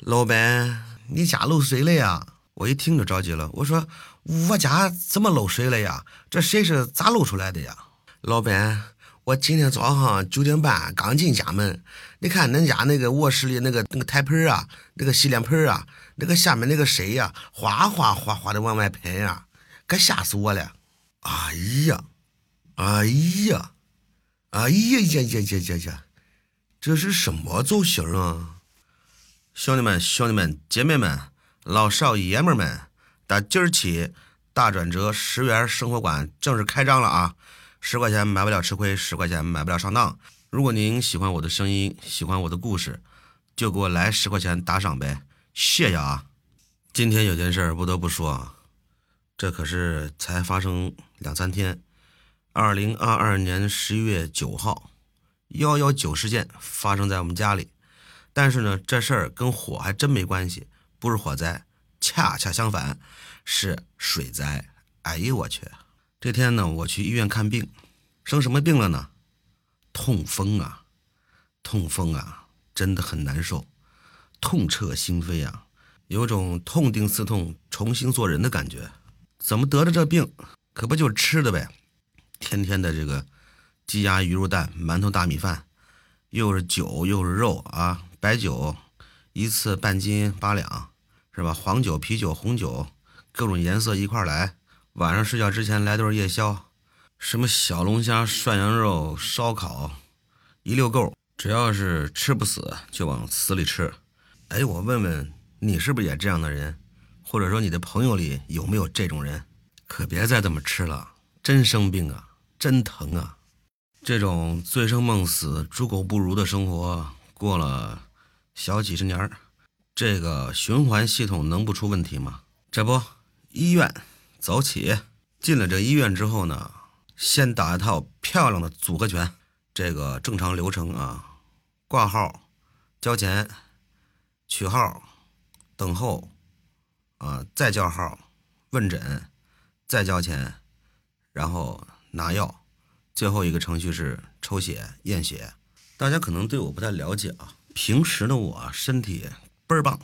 老板，你家漏水了呀？我一听就着急了，我说我家怎么漏水了呀？这水是咋漏出来的呀？老板，我今天早上九点半刚进家门，你看恁家那个卧室里那个那个台盆啊，那个洗脸盆啊，那个下面那个水呀，哗哗哗哗的往外喷呀，可吓死我了！哎呀，哎呀，哎呀呀呀呀呀呀！这是什么造型啊？兄弟们、兄弟们、姐妹们、老少爷们们，打今儿起，大转折十元生活馆正式开张了啊！十块钱买不了吃亏，十块钱买不了上当。如果您喜欢我的声音，喜欢我的故事，就给我来十块钱打赏呗，谢谢啊！今天有件事不得不说啊，这可是才发生两三天，二零二二年十一月九号。幺幺九事件发生在我们家里，但是呢，这事儿跟火还真没关系，不是火灾，恰恰相反，是水灾。哎呦我去！这天呢，我去医院看病，生什么病了呢？痛风啊！痛风啊，真的很难受，痛彻心扉啊，有种痛定思痛、重新做人的感觉。怎么得的这病？可不就是吃的呗？天天的这个。鸡鸭鱼肉蛋馒头大米饭，又是酒又是肉啊！白酒一次半斤八两，是吧？黄酒、啤酒、红酒，各种颜色一块来。晚上睡觉之前来顿夜宵，什么小龙虾、涮羊肉、烧烤，一溜够。只要是吃不死，就往死里吃。哎，我问问你，是不是也这样的人？或者说你的朋友里有没有这种人？可别再这么吃了，真生病啊，真疼啊！这种醉生梦死、猪狗不如的生活过了小几十年儿，这个循环系统能不出问题吗？这不，医院走起！进了这医院之后呢，先打一套漂亮的组合拳。这个正常流程啊，挂号、交钱、取号、等候，啊，再叫号、问诊、再交钱，然后拿药。最后一个程序是抽血验血，大家可能对我不太了解啊。平时的我身体倍儿棒，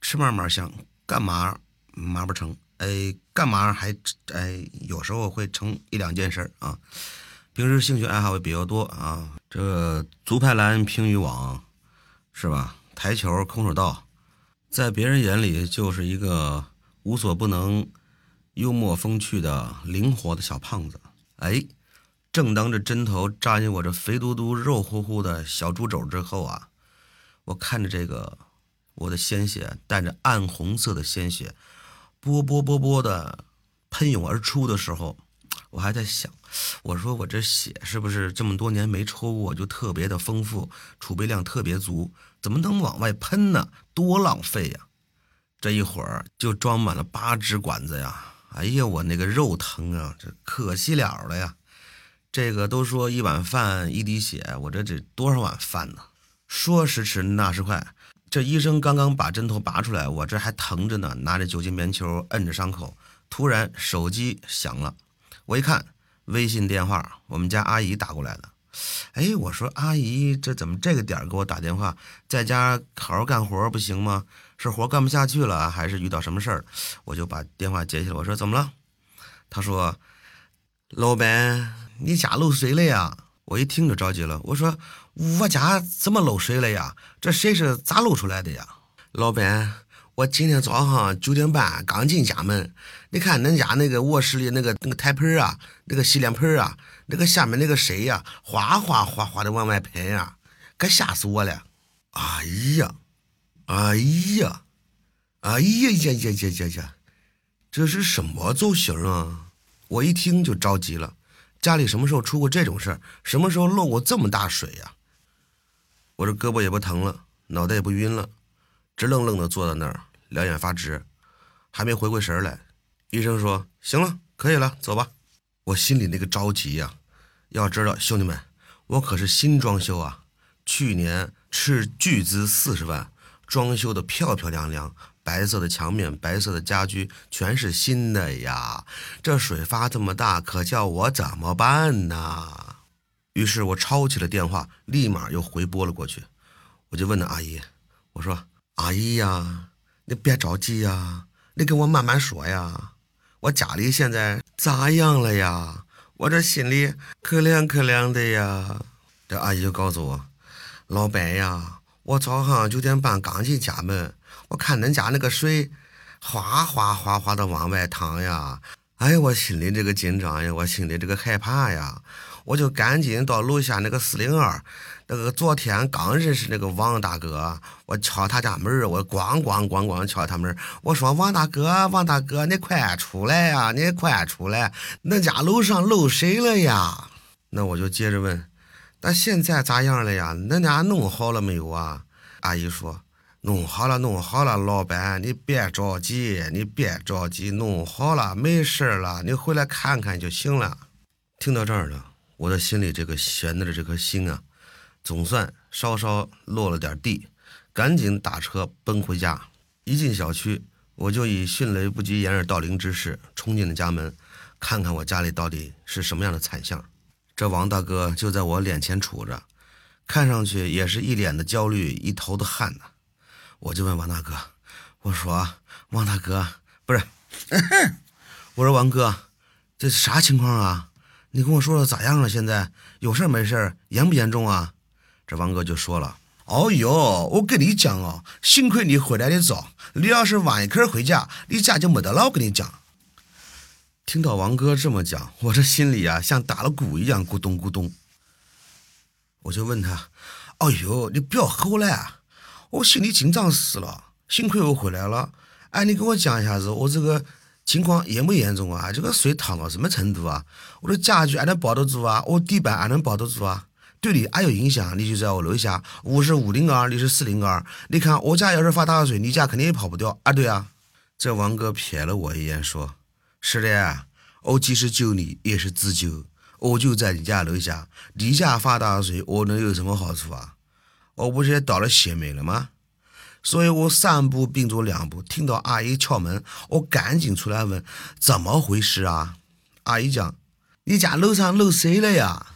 吃嘛嘛香，干嘛嘛不成？哎，干嘛还哎，有时候会成一两件事啊。平时兴趣爱好也比较多啊，这足排篮、乒羽网，是吧？台球、空手道，在别人眼里就是一个无所不能、幽默风趣的灵活的小胖子。哎。正当这针头扎进我这肥嘟嘟、肉乎乎的小猪肘之后啊，我看着这个我的鲜血带着暗红色的鲜血，波波波波的喷涌而出的时候，我还在想，我说我这血是不是这么多年没抽过就特别的丰富，储备量特别足，怎么能往外喷呢？多浪费呀！这一会儿就装满了八支管子呀！哎呀，我那个肉疼啊，这可惜了了呀！这个都说一碗饭一滴血，我这得多少碗饭呢？说时迟，那时快，这医生刚刚把针头拔出来，我这还疼着呢，拿着酒精棉球摁着伤口。突然手机响了，我一看微信电话，我们家阿姨打过来的。哎，我说阿姨，这怎么这个点给我打电话？在家好好干活不行吗？是活干不下去了，还是遇到什么事儿？我就把电话接起来，我说怎么了？他说，老板。你家漏水了呀！我一听就着急了，我说我家怎么漏水了呀？这水是咋漏出来的呀？老板，我今天早上九点半刚进家门，你看恁家那个卧室里那个那个台盆啊，那个洗脸盆啊，那个下面那个水呀，哗哗哗哗的往外喷呀，可吓死我了！哎呀，哎呀，哎呀呀呀呀呀呀！这是什么造型啊？我一听就着急了。家里什么时候出过这种事儿？什么时候漏过这么大水呀？我这胳膊也不疼了，脑袋也不晕了，直愣愣的坐在那儿，两眼发直，还没回过神来。医生说：“行了，可以了，走吧。”我心里那个着急呀！要知道，兄弟们，我可是新装修啊，去年斥巨资四十万装修的漂漂亮亮。白色的墙面，白色的家居，全是新的呀！这水发这么大，可叫我怎么办呢？于是我抄起了电话，立马又回拨了过去。我就问那阿姨：“我说阿姨呀，你别着急呀，你跟我慢慢说呀。我家里现在咋样了呀？我这心里可怜可怜的呀。这阿姨就告诉我，老白呀，我早上九点半刚进家门，我看恁家那个水哗哗哗哗的往外淌呀。哎，我心里这个紧张呀，我心里这个害怕呀，我就赶紧到楼下那个四零二，那个昨天刚认识那个王大哥，我敲他家门我咣咣咣咣敲他门我说王大哥，王大哥，你快出来呀，你快出来，恁家楼上漏水了呀。那我就接着问，那现在咋样了呀？恁家弄好了没有啊？阿姨说。弄好了，弄好了，老板，你别着急，你别着急，弄好了，没事了，你回来看看就行了。听到这儿了，我的心里这个悬着的这颗心啊，总算稍稍落了点地，赶紧打车奔回家。一进小区，我就以迅雷不及掩耳盗铃之势冲进了家门，看看我家里到底是什么样的惨象。这王大哥就在我脸前杵着，看上去也是一脸的焦虑，一头的汗呐。我就问王大哥：“我说王大哥，不是，我说王哥，这是啥情况啊？你跟我说说咋样了？现在有事没事严不严重啊？”这王哥就说了：“哦哟，我跟你讲哦，幸亏你回来的早，你要是晚一刻回家，你家就没得了。我跟你讲。”听到王哥这么讲，我这心里啊像打了鼓一样咕咚咕咚。我就问他：“哎哟，你不要吼了。”我心里紧张死了，幸亏我回来了。哎，你给我讲一下子，我这个情况严不严重啊？这个水淌到什么程度啊？我的家具还能保得住啊？我地板还能保得住啊？对你还有影响？你就在我楼下，我是五零二，你是四零二。你看我家要是发大水，你家肯定也跑不掉啊！对啊。这王哥瞥了我一眼，说：“是的，我即使救你也是自救。我就在你家楼下，你家发大水，我能有什么好处啊？”我不是倒了血霉了吗？所以我三步并作两步，听到阿姨敲门，我赶紧出来问怎么回事啊？阿姨讲，你家楼上漏水了呀？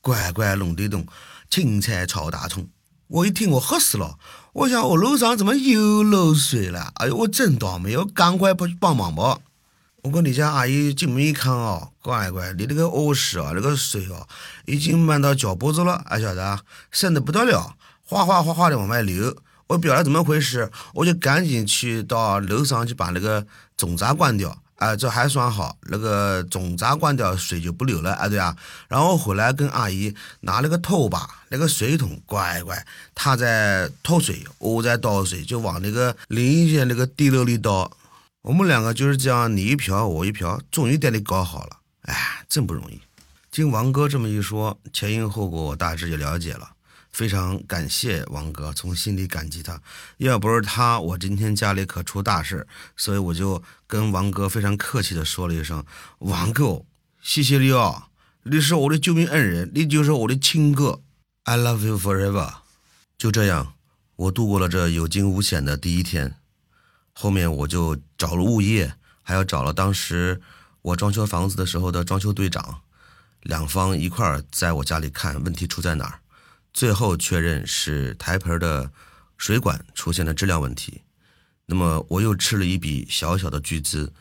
乖乖弄得动，青菜炒大葱。我一听我吓死了，我想我楼上怎么又漏水了？哎呦，我真倒霉，我赶快跑去帮忙吧。我跟你家阿姨进门一看哦，乖乖，你那个卧室啊，那个水哦，已经漫到脚脖子了，还晓得？深的不得了，哗哗哗哗的往外流。我不晓得怎么回事，我就赶紧去到楼上去把那个总闸关掉。啊，这还算好，那个总闸关掉，水就不流了。啊，对啊。然后回来跟阿姨拿了个拖把，那个水桶，乖乖，她在拖水，我在倒水，就往那个淋浴间那个地漏里倒。我们两个就是这样，你一瓢我一瓢，终于把你搞好了。哎，真不容易。经王哥这么一说，前因后果我大致就了解了。非常感谢王哥，从心里感激他。要不是他，我今天家里可出大事。所以我就跟王哥非常客气的说了一声：“王哥，谢谢你啊，你是我的救命恩人，你就是我的亲哥。I love you forever。”就这样，我度过了这有惊无险的第一天。后面我就找了物业，还要找了当时我装修房子的时候的装修队长，两方一块儿在我家里看问题出在哪儿，最后确认是台盆的水管出现了质量问题。那么我又吃了一笔小小的巨资，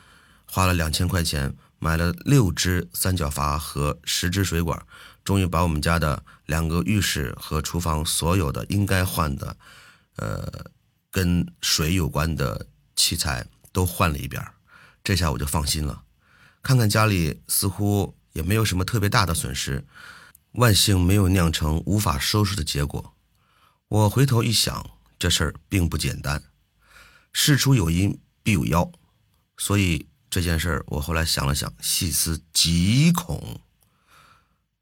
花了两千块钱买了六只三角阀和十只水管，终于把我们家的两个浴室和厨房所有的应该换的，呃，跟水有关的。器材都换了一遍，这下我就放心了。看看家里似乎也没有什么特别大的损失，万幸没有酿成无法收拾的结果。我回头一想，这事儿并不简单，事出有因必有妖，所以这件事儿我后来想了想，细思极恐。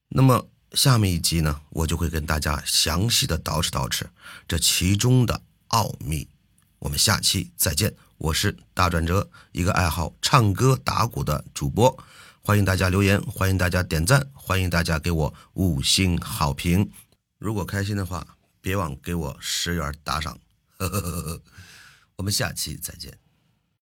那么下面一集呢，我就会跟大家详细的捯饬捯饬这其中的奥秘。我们下期再见，我是大转折，一个爱好唱歌打鼓的主播，欢迎大家留言，欢迎大家点赞，欢迎大家给我五星好评。如果开心的话，别忘给我十元打赏。我们下期再见。